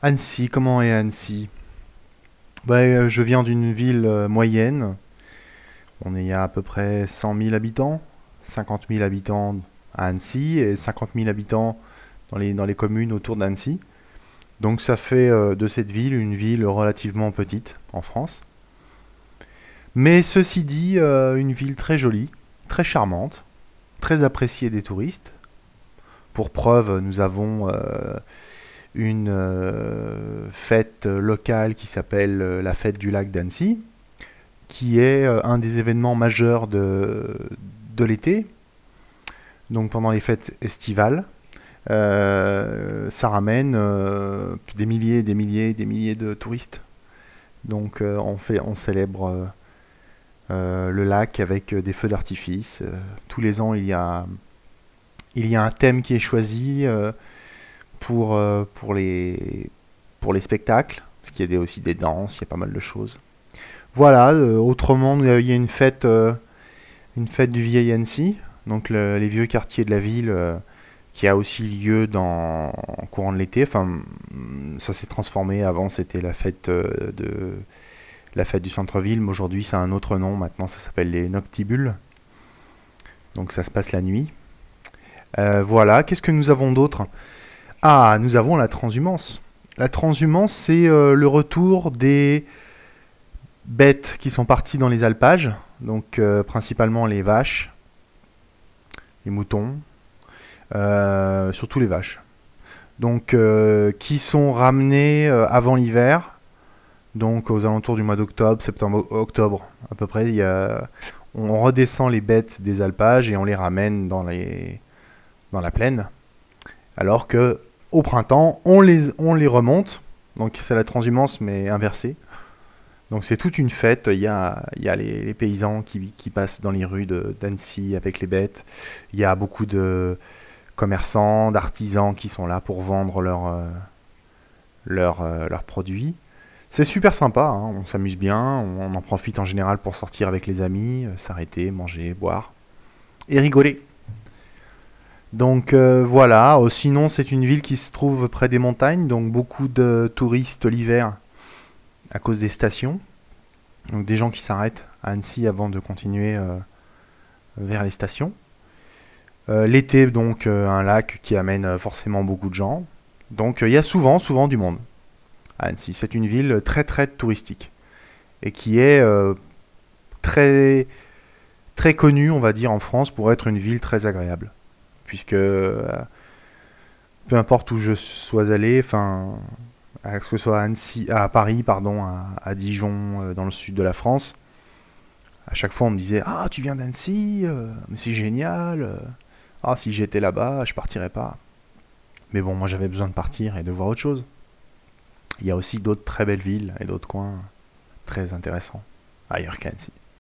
Annecy, comment est Annecy? Bah, Je viens d'une ville euh, moyenne. On est à, à peu près 100 000 habitants, 50 000 habitants à Annecy et 50 000 habitants dans les, dans les communes autour d'Annecy. Donc ça fait euh, de cette ville une ville relativement petite en France. Mais ceci dit, euh, une ville très jolie, très charmante, très appréciée des touristes. Pour preuve, nous avons euh, une fête locale qui s'appelle la fête du lac d'Annecy, qui est un des événements majeurs de, l'été, donc pendant les fêtes estivales. Euh, ça ramène euh, des milliers, des milliers, des milliers de touristes. Donc euh, on, fait, on célèbre le lac avec des feux d'artifice. tous les ans, il y, a, il y a un thème qui est choisi pour, pour, les, pour les spectacles, parce qu'il y a aussi des danses, il y a pas mal de choses. Voilà, autrement, il y a une fête, une fête du vieil Annecy, donc les vieux quartiers de la ville qui a aussi lieu dans en courant de l'été. Enfin, ça s'est transformé. Avant, c'était la fête euh, de la fête du centre-ville, mais aujourd'hui, c'est un autre nom. Maintenant, ça s'appelle les Noctibules. Donc, ça se passe la nuit. Euh, voilà. Qu'est-ce que nous avons d'autre? Ah, nous avons la transhumance. La transhumance, c'est euh, le retour des bêtes qui sont parties dans les alpages, donc principalement les vaches, les moutons, euh, surtout les vaches. Donc, euh, qui sont ramenées euh, avant l'hiver, donc aux alentours du mois d'octobre, septembre, octobre à peu près. On redescend les bêtes des alpages et on les ramène dans, les, dans la plaine. Alors que au printemps, on les, on les remonte. Donc c'est la transhumance mais inversée. Donc c'est toute une fête. Il y a, il y a les, paysans qui, qui, passent dans les rues d'Annecy avec les bêtes. Il y a beaucoup de, commerçants, d'artisans qui sont là pour vendre leurs euh, euh, produits. C'est super sympa, hein. on s'amuse bien, on en profite en général pour sortir avec les amis, euh, s'arrêter, manger, boire et rigoler. Donc voilà, sinon c'est une ville qui se trouve près des montagnes, donc beaucoup de touristes l'hiver à cause des stations. Donc des gens qui s'arrêtent à Annecy avant de continuer vers les stations. Euh, l'été, donc, euh, un lac qui amène euh, forcément beaucoup de gens. Donc, il y a souvent, souvent du monde à Annecy. C'est une ville très, très touristique et qui est très, très connue, on va dire, en France pour être une ville très agréable. Puisque peu importe où je sois allé, enfin, que ce soit à, Annecy, à Paris, pardon, à, Dijon, dans le sud de la France, à chaque fois on me disait Ah, tu viens d'Annecy, mais c'est génial. Ah, si j'étais là-bas, je partirais pas. Mais bon, moi j'avais besoin de partir et de voir autre chose. Il y a aussi d'autres très belles villes et d'autres coins très intéressants ailleurs qu'Annecy.